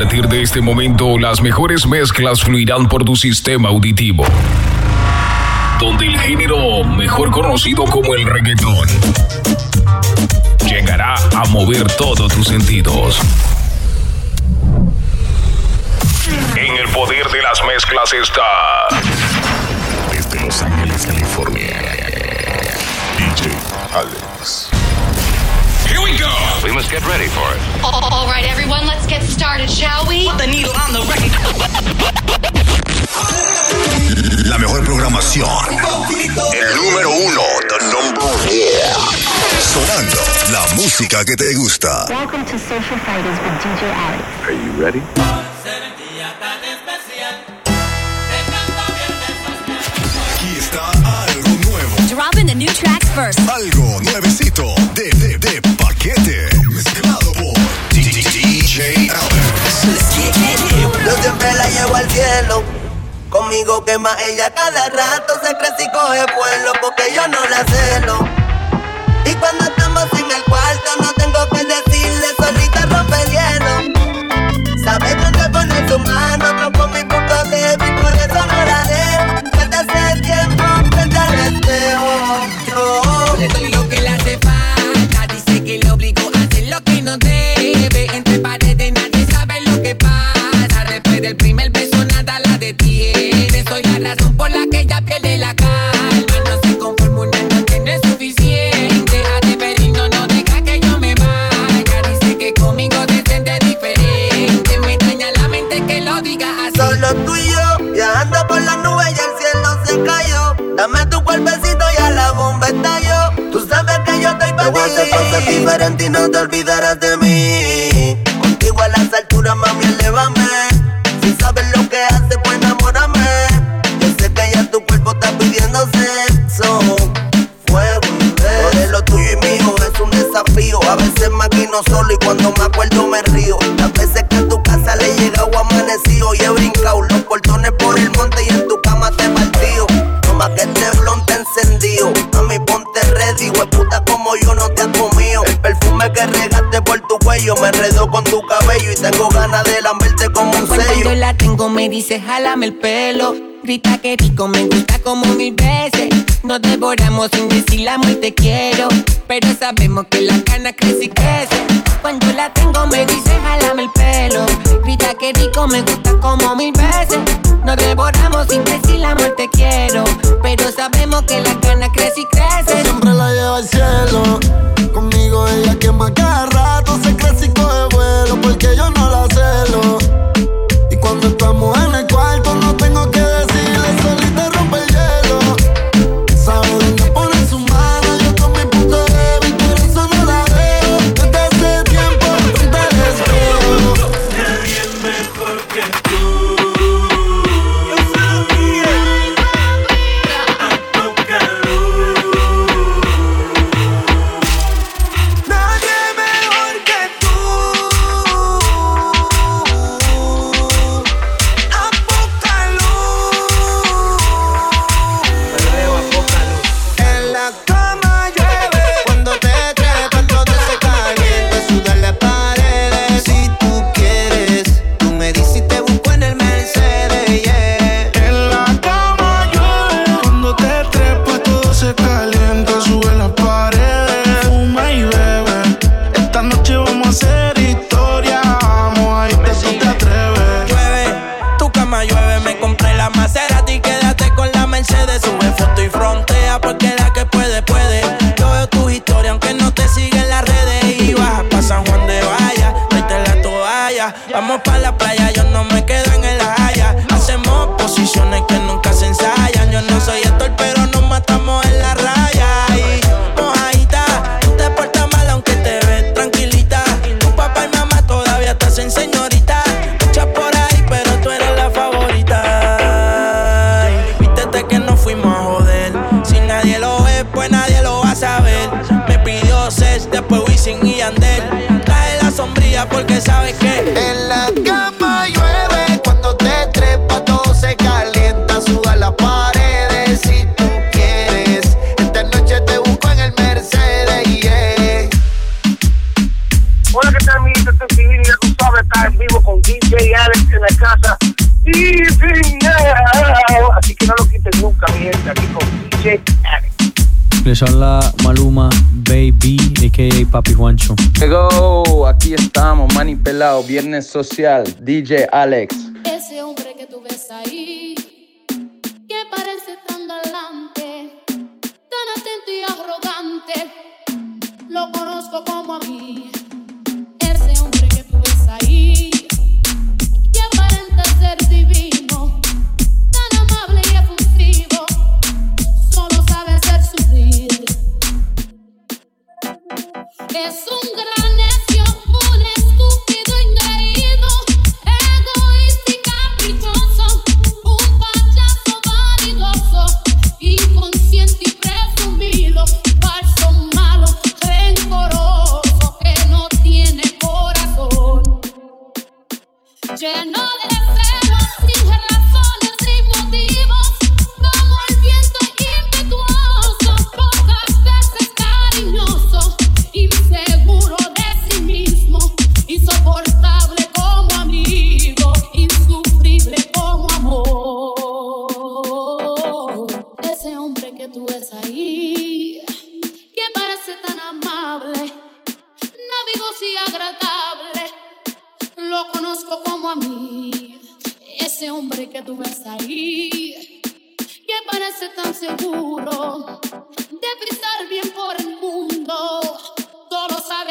partir de este momento, las mejores mezclas fluirán por tu sistema auditivo. Donde el género, mejor conocido como el reggaetón, llegará a mover todos tus sentidos. En el poder de las mezclas está. Desde Los Ángeles, California. DJ Alex. We go. We must get ready for it. All right, everyone, let's get started, shall we? Put the needle on the record. La mejor programación. El número uno. The number yeah. Sonando la música que te gusta. Welcome to Social Fighters with DJ Alex. Are you ready? Aquí está algo nuevo. Dropping the new tracks first. Algo nuevecito la llevo al cielo. Conmigo quema ella cada rato. Se crece y coge vuelo porque yo no la celo. Y cuando solo y cuando me acuerdo me río. Las veces que a tu casa le he llegado amanecido y he brincado los portones por el monte y en tu cama te partido. No más que este blon te encendido. Mami, ponte ready, puta como yo no te has comido. El perfume que regaste por tu cuello me enredó con tu cabello y tengo ganas de lamberte como un Cuando sello. yo la tengo me dice jálame el pelo Grita que rico, me gusta como mil veces. Nos devoramos sin decir la te quiero. Pero sabemos que la cana crece y crece. Cuando la tengo me dice jálame el pelo Grita que rico, me gusta como mil veces. Nos devoramos sin decir la te quiero. Pero sabemos que la cana crece y crece. Siempre la lleva al cielo. Conmigo ella quema cada rato. Les habla Maluma Baby, a.k.a. Papi Juancho. Llegó, aquí estamos, Mani Pelado, Viernes Social, DJ Alex. Ese hombre que tú ves ahí, que parece tan galante, tan atento y arrogante, lo conozco como a mí.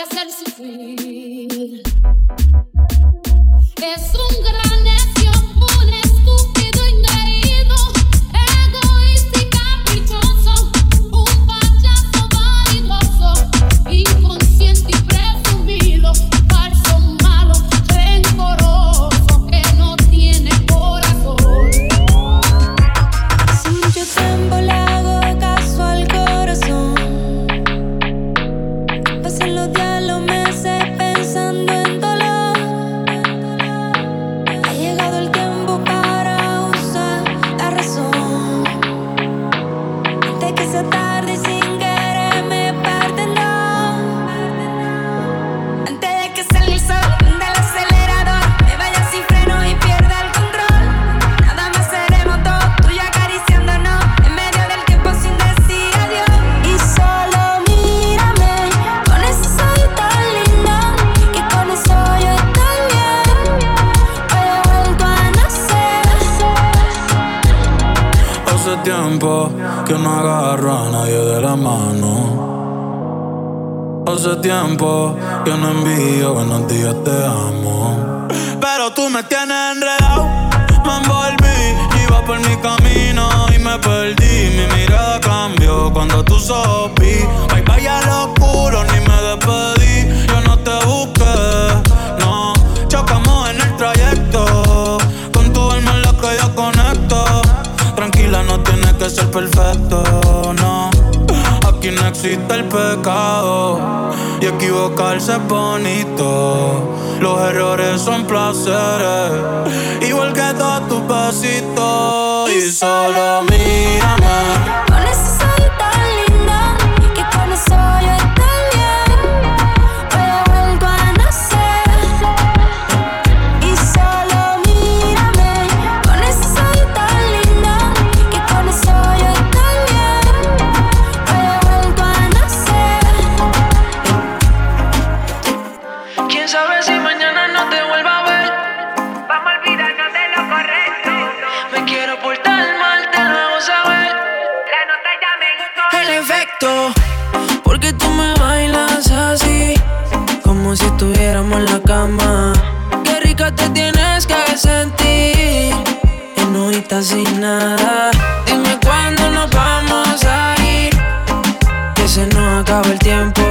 para hacerse fluir. Es un gran hace tiempo que no envío buenos días, te amo. Pero tú me tienes enredado, me envolví, iba por mi camino y me perdí. Mi mirada cambió cuando tú sopí. Bye bye a lo oscuro, ni me despedí. Yo no te busqué, no. Chocamos en el trayecto, con tu alma en la que yo conecto. Tranquila, no tienes que ser perfecto, no. Aquí no existe el pecado equivocarse es bonito. Los errores son placeres, igual que todos tus pasitos. Y solo mí. sentir y no sin nada. Dime cuándo nos vamos a ir, que se nos acaba el tiempo.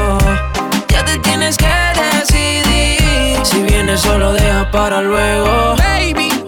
Ya te tienes que decidir. Si vienes solo deja para luego, baby.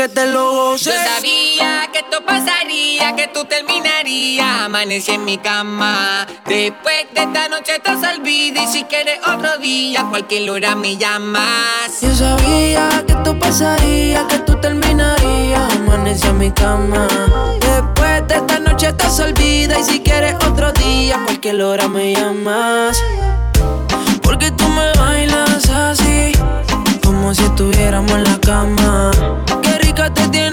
Yo sabía que esto pasaría, que tú terminarías. Amanecí en mi cama. Después de esta noche estás olvida. Y si quieres otro día, cualquier hora me llamas. Yo sabía que esto pasaría, que tú terminarías. Amanecí en mi cama. Después de esta noche estás olvida. Y si quieres otro día, cualquier hora me llamas. Porque tú me bailas te tiene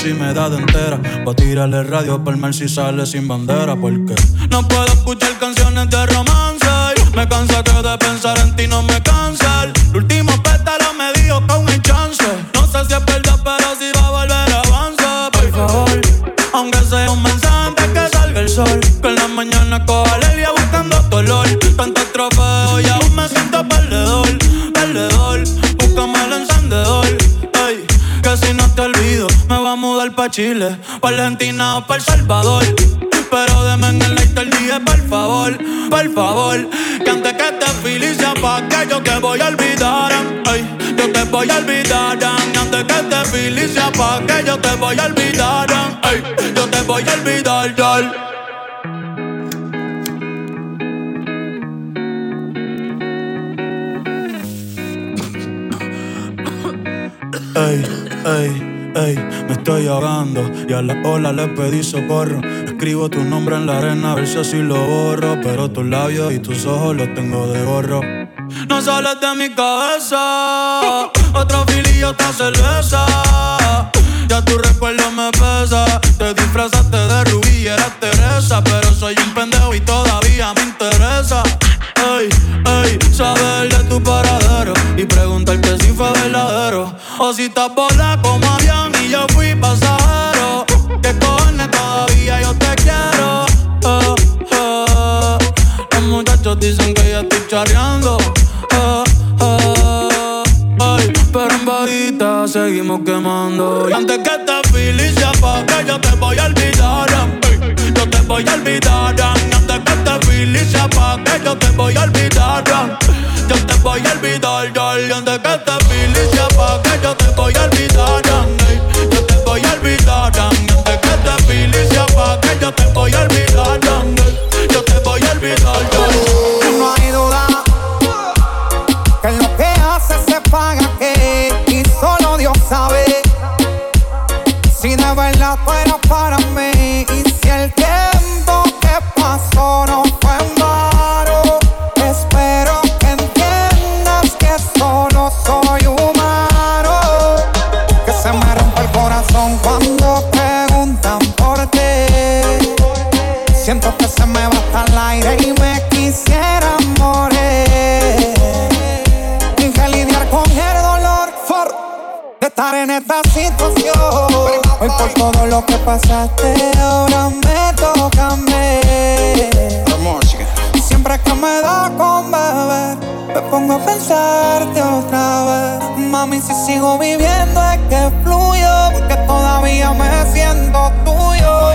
si me da de entera. Pa' tirarle radio a palmar si sale sin bandera. Porque no puedo escuchar canciones mudar pa' Chile, pa' Argentina o pa' El Salvador. Pero deme en el light el día, por favor, por favor. Que antes que te feliz se que yo te voy a olvidar. Ay, yo te voy a olvidar. Antes que te feliz se que yo te voy a olvidar. Ay, yo te voy a olvidar. Ay, ay. Ey, me estoy ahogando y a la ola le pedí socorro. Escribo tu nombre en la arena a ver si así lo borro. Pero tus labios y tus ojos los tengo de gorro. No sales de mi cabeza, otro filillo, otra cerveza. Ya tu recuerdo Hoy por todo lo que pasaste, ahora me toca a mí. Siempre que me da con beber, me pongo a pensarte otra vez. Mami, si sigo viviendo es que fluyo, porque todavía me siento tuyo.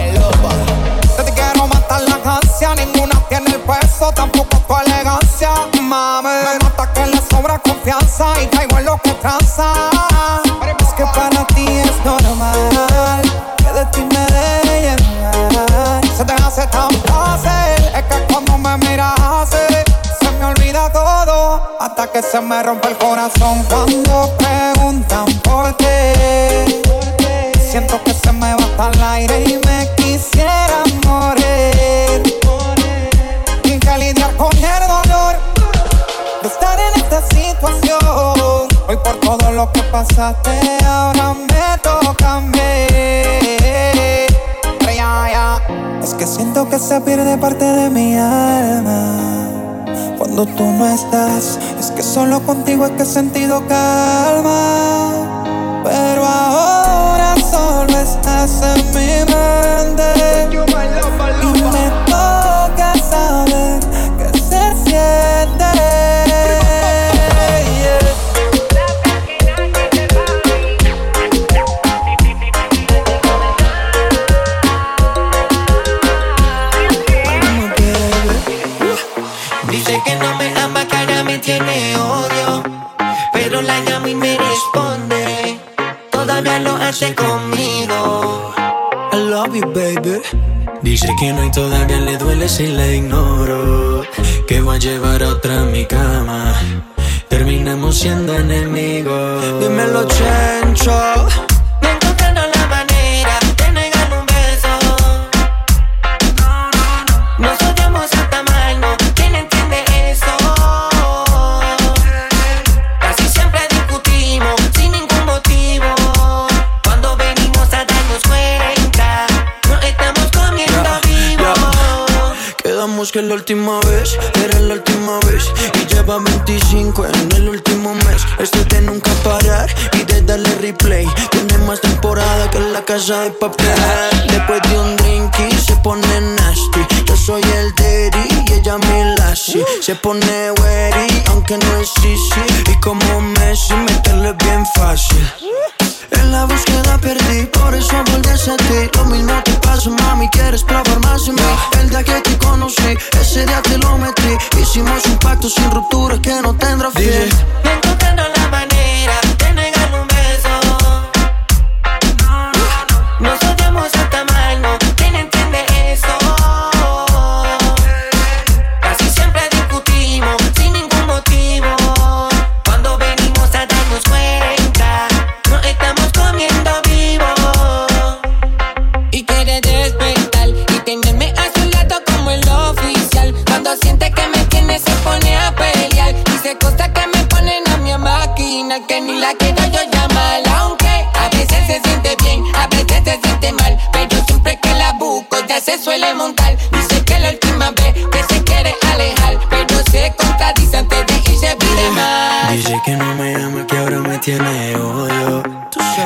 Yo te quiero matar la canción, ninguna tiene el peso, tampoco tu elegancia. Mami, me nota que le sobra confianza y caigo en lo que tranza. Se me rompe el corazón cuando preguntan por ti. Siento que se me va hasta el aire y me quisiera morir. Y lidiar con el dolor de estar en esta situación. Hoy por todo lo que pasaste, ahora me toca a mí. Es que siento que se pierde parte de mi alma. Cuando tú no estás, solo contigo es que he sentido calma. Pero ahora solo estás en mi mente. Dice que no y todavía le duele si la ignoro. Que voy a llevar a otra mi cama. Terminamos siendo enemigos. Dímelo, Chencho. Que la última vez era la última vez. Y lleva 25 en el último mes. Esto es de nunca parar y de darle replay. Tiene más temporada que la casa de papel. Después de un drink y se pone nasty. Yo soy el daddy y ella mi lassie Se pone wary aunque no es easy. Y como Messi meterle bien fácil en la búsqueda perdí, por eso volví a ti. Lo mismo te pasa, mami, quieres probar más de mí. El día que te conocí, ese día te lo metí. Hicimos un pacto sin ruptura que no tendrá fin. No encontrando la manera de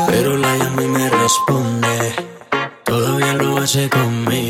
Pero la llama y me responde. Todavía lo hace conmigo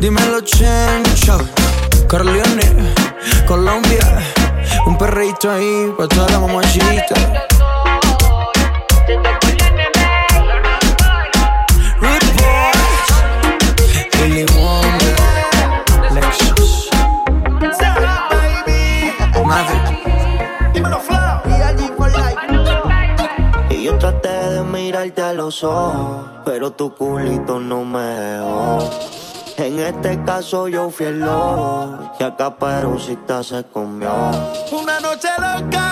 Dímelo chencho, Corleone, Colombia. Un perrito ahí pa' toda la mamachita. traté de mirarte a los ojos, pero tu culito no me dejó. En este caso yo fui el lobo y acá Perucita se comió. Una noche loca.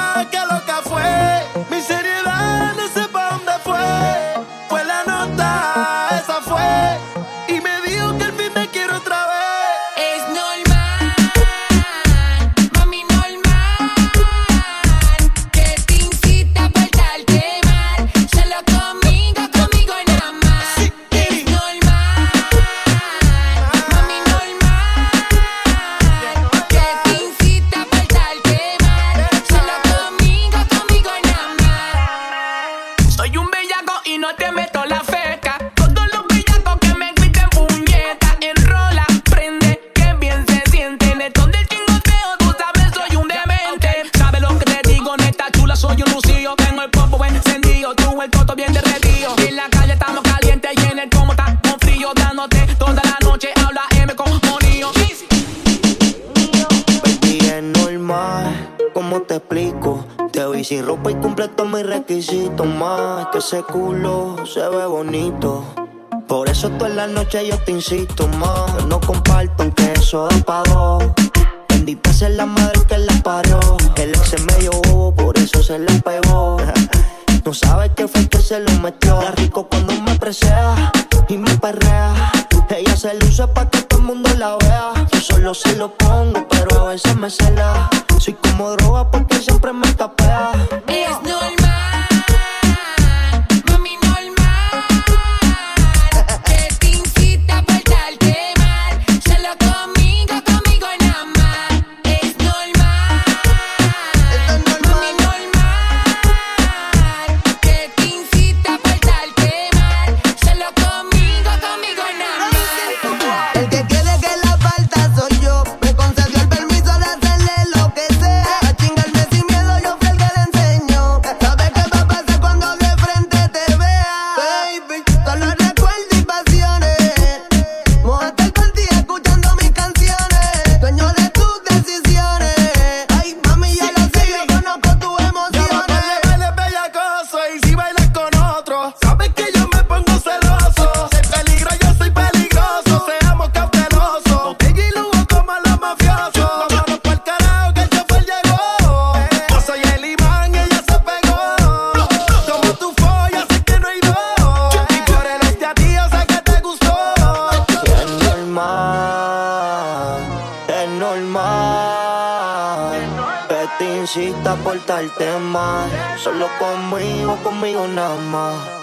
te explico. Te vi sin ropa y cumple todos mis requisitos. Más que ese culo se ve bonito. Por eso toda la noche yo te insisto más. No comparto aunque eso da pa' Bendita sea la madre que la parió. El ex se medio bobo, por eso se le pegó. No sabes qué fue que se lo metió. La rico cuando me presea y me perrea. Ella se luce pa' que todo el mundo la vea solo se lo pongo, pero a veces me cela. Soy como droga porque siempre me tapea. importarte más. Solo conmigo, conmigo nada más.